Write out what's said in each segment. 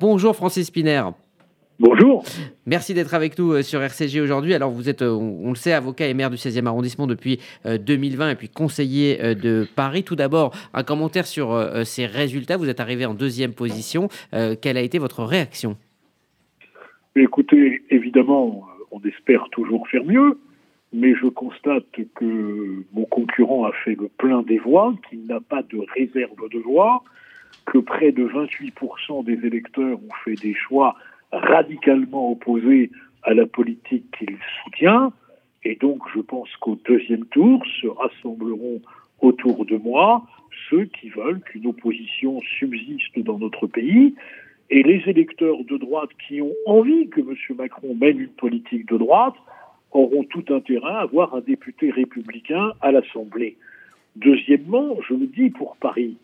Bonjour Francis Spiner. Bonjour. Merci d'être avec nous euh, sur RCG aujourd'hui. Alors vous êtes, euh, on le sait, avocat et maire du 16e arrondissement depuis 2020 euh, et puis conseiller de Paris. Tout d'abord, un commentaire sur ces résultats. Vous êtes arrivé en deuxième position. Quelle a été votre réaction? Écoutez, évidemment, on espère toujours faire mieux, mais je constate que mon concurrent a fait le plein des voix, qu'il n'a pas de réserve de voix, que près de 28% des électeurs ont fait des choix radicalement opposé à la politique qu'il soutient. Et donc, je pense qu'au deuxième tour se rassembleront autour de moi ceux qui veulent qu'une opposition subsiste dans notre pays. Et les électeurs de droite qui ont envie que M. Macron mène une politique de droite auront tout intérêt à avoir un député républicain à l'Assemblée. Deuxièmement, je le dis pour Paris,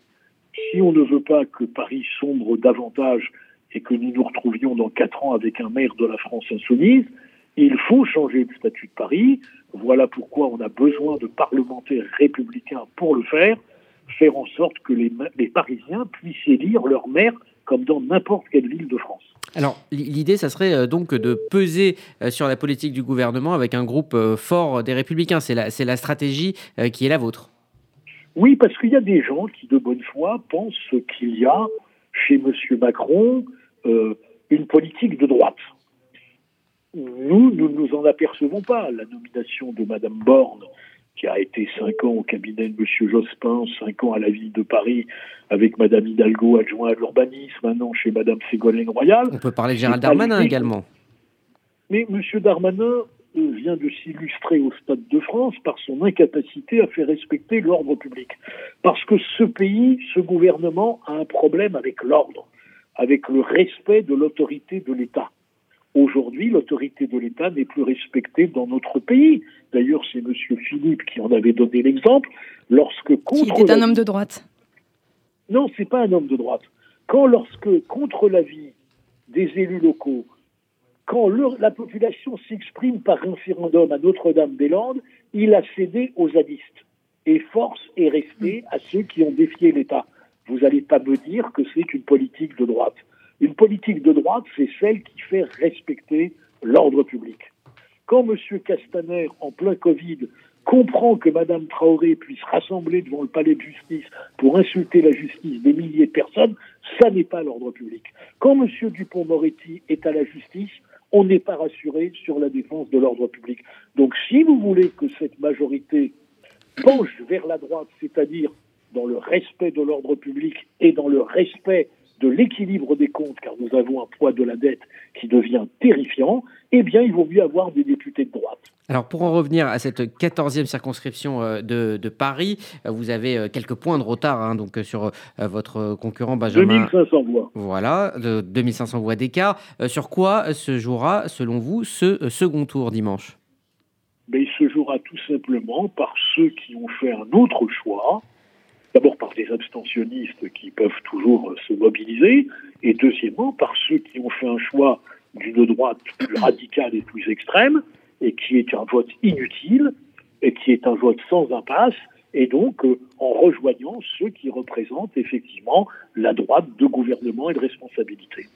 si on ne veut pas que Paris sombre davantage et que nous nous retrouvions dans quatre ans avec un maire de la France insoumise, il faut changer le statut de Paris. Voilà pourquoi on a besoin de parlementaires républicains pour le faire, faire en sorte que les, Parisiens puissent élire leur maire comme dans n'importe quelle ville de France. Alors l'idée, ça serait euh, donc de peser euh, sur la politique du gouvernement avec un groupe euh, fort des républicains. C'est la, la stratégie qui est la vôtre. Oui, parce qu'il y a des gens qui, de bonne foi, pensent qu'il y a chez M. Macron euh, une politique de droite. Nous, nous ne nous en apercevons pas. La nomination de Mme Borne, qui a été cinq ans au cabinet de M. Jospin, cinq ans à la ville de Paris, avec Mme Hidalgo, adjoint à l'urbanisme, maintenant chez Mme Ségolène Royal. On peut parler de Gérald Darmanin également. Mais M. Darmanin vient de s'illustrer au Stade de France par son incapacité à faire respecter l'ordre public. Parce que ce pays, ce gouvernement a un problème avec l'ordre avec le respect de l'autorité de l'État. Aujourd'hui, l'autorité de l'État n'est plus respectée dans notre pays. D'ailleurs, c'est M. Philippe qui en avait donné l'exemple. Lorsque contre qui était un homme de droite. Non, c'est pas un homme de droite. Quand, lorsque, contre l'avis des élus locaux, quand la population s'exprime par référendum à Notre-Dame-des-Landes, il a cédé aux zadistes. Et force est restée à ceux qui ont défié l'État vous n'allez pas me dire que c'est une politique de droite. Une politique de droite, c'est celle qui fait respecter l'ordre public. Quand M. Castaner, en plein Covid, comprend que Mme Traoré puisse rassembler devant le palais de justice pour insulter la justice des milliers de personnes, ça n'est pas l'ordre public. Quand M. Dupont-Moretti est à la justice, on n'est pas rassuré sur la défense de l'ordre public. Donc si vous voulez que cette majorité penche vers la droite, c'est-à-dire dans le respect de l'ordre public et dans le respect de l'équilibre des comptes, car nous avons un poids de la dette qui devient terrifiant, eh bien, il vaut mieux avoir des députés de droite. Alors, pour en revenir à cette 14e circonscription euh, de, Paris, euh, vous avez euh, quelques points de retard hein, donc, sur votre concurrent Benjamin. 2500 voix. Voilà, de 2500 voix d'écart. Sur quoi se jouera, selon vous, ce second tour dimanche? Mais Il se jouera tout simplement par ceux qui ont fait un autre choix, D'abord par des abstentionnistes qui peuvent toujours se mobiliser, et deuxièmement par ceux qui ont fait un choix d'une droite plus radicale et plus extrême, et qui est un vote inutile, et qui est un vote sans impasse, et donc euh, en rejoignant ceux qui représentent effectivement la droite de gouvernement et de responsabilité.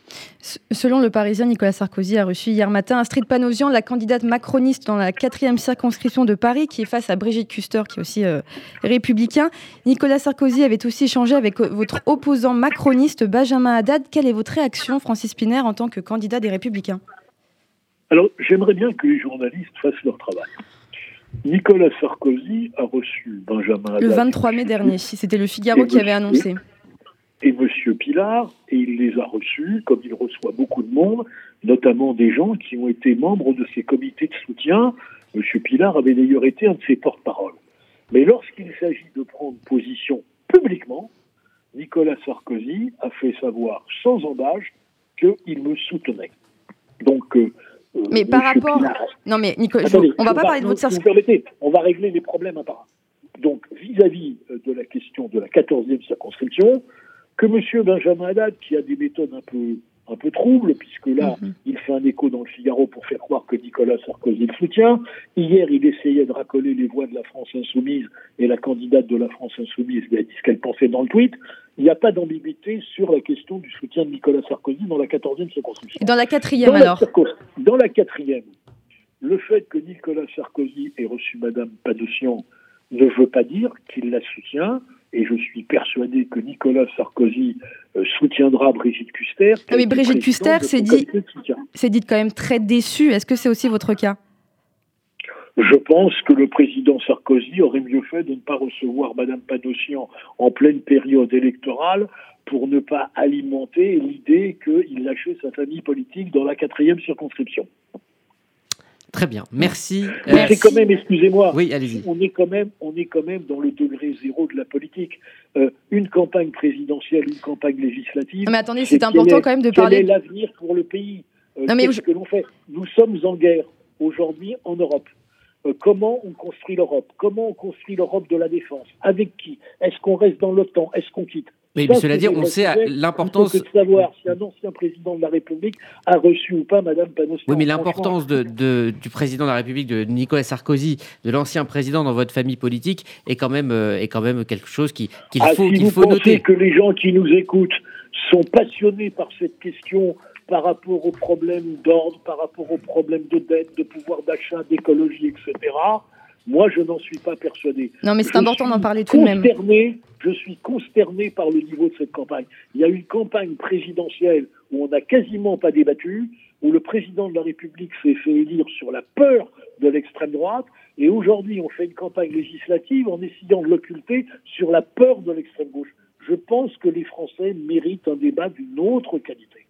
Selon le Parisien, Nicolas Sarkozy a reçu hier matin Astrid Panosian, la candidate macroniste dans la quatrième circonscription de Paris, qui est face à Brigitte Custer, qui est aussi euh, républicain. Nicolas Sarkozy avait aussi échangé avec euh, votre opposant macroniste Benjamin Haddad. Quelle est votre réaction, Francis Piner, en tant que candidat des Républicains? Alors, j'aimerais bien que les journalistes fassent leur travail. Nicolas Sarkozy a reçu Benjamin Haddad. Le 23 mai dernier, c'était le Figaro qui avait annoncé. Et M. Pilar, et il les a reçus, comme il reçoit beaucoup de monde, notamment des gens qui ont été membres de ses comités de soutien. M. Pilar avait d'ailleurs été un de ses porte-parole. Mais lorsqu'il s'agit de prendre position publiquement, Nicolas Sarkozy a fait savoir sans embâche qu'il me soutenait. Donc, euh, euh, mais par rapport. Non, mais Nicolas, on va pas parler de votre vous permettez, on va régler les problèmes à part. Donc, vis-à-vis euh, de la question de la 14e circonscription, que M. Benjamin Haddad, qui a des méthodes un peu, un peu trouble, puisque là, Mhm. il fait un écho dans le Figaro pour faire croire que Nicolas Sarkozy le soutient. Hier, il essayait de racoler les voix de la France insoumise, et la candidate de la France insoumise lui a dit ce qu'elle pensait dans le tweet. Il n'y a pas d'ambiguïté sur la question du soutien de Nicolas Sarkozy dans la 14e circonscription. Dans la quatrième la, alors dans la quatrième, le fait que Nicolas Sarkozy ait reçu Madame Padossian ne veut pas dire qu'il la soutient, et je suis persuadé que Nicolas Sarkozy euh, soutiendra Brigitte Custer. Ah, mais Brigitte Custer son dit-. C'est dit quand même très déçu. Est-ce que c'est aussi votre cas? Je pense que le président Sarkozy aurait mieux fait de ne pas recevoir Madame Padossian en pleine période électorale pour ne pas alimenter l'idée qu'il lâchait sa famille politique dans la quatrième circonscription. Très bien, merci. Mais Euh, c'est quand même, excusez-moi, Oui, allez-y. on est quand même, on est quand même dans le degré zéro de la politique. Euh, une campagne présidentielle, une campagne législative. Non, mais attendez, c'est important est- quand même de Quel est parler. l'avenir pour le pays? Euh, Non, mais Qu'est-ce je- que l'on fait? Nous sommes en guerre aujourd'hui en Europe. Euh, comment on construit l'Europe? Comment on construit l'Europe de la défense? Avec qui? Est-ce qu'on reste dans l'OTAN? Est-ce qu'on quitte? Mais, Ça, mais cela des on sait l'importance. De savoir si un ancien président de la République a reçu ou pas Madame Panosyan. Oui, mais l'importance de, de- du président de la République, de Nicolas Sarkozy, de l'ancien président dans votre famille politique, est quand même, euh, est quand même quelque chose qui- qu'il Ah, faut, si qu'il vous faut pensez noter. que les gens qui nous écoutent sont passionnés par cette question par rapport aux problèmes d'ordre, par rapport aux problèmes de dette, de pouvoir d'achat, d'écologie, etc., moi, je n'en suis pas persuadé. Non, mais c'est important d'en parler tout de même. Je suis consterné par le niveau de cette campagne. Il y a eu une campagne présidentielle où on n'a quasiment pas débattu, où le président de la République s'est fait élire sur la peur de l'extrême droite, et aujourd'hui on fait une campagne législative en essayant de l'occulter sur la peur de l'extrême gauche. Je pense que les Français méritent un débat d'une autre qualité.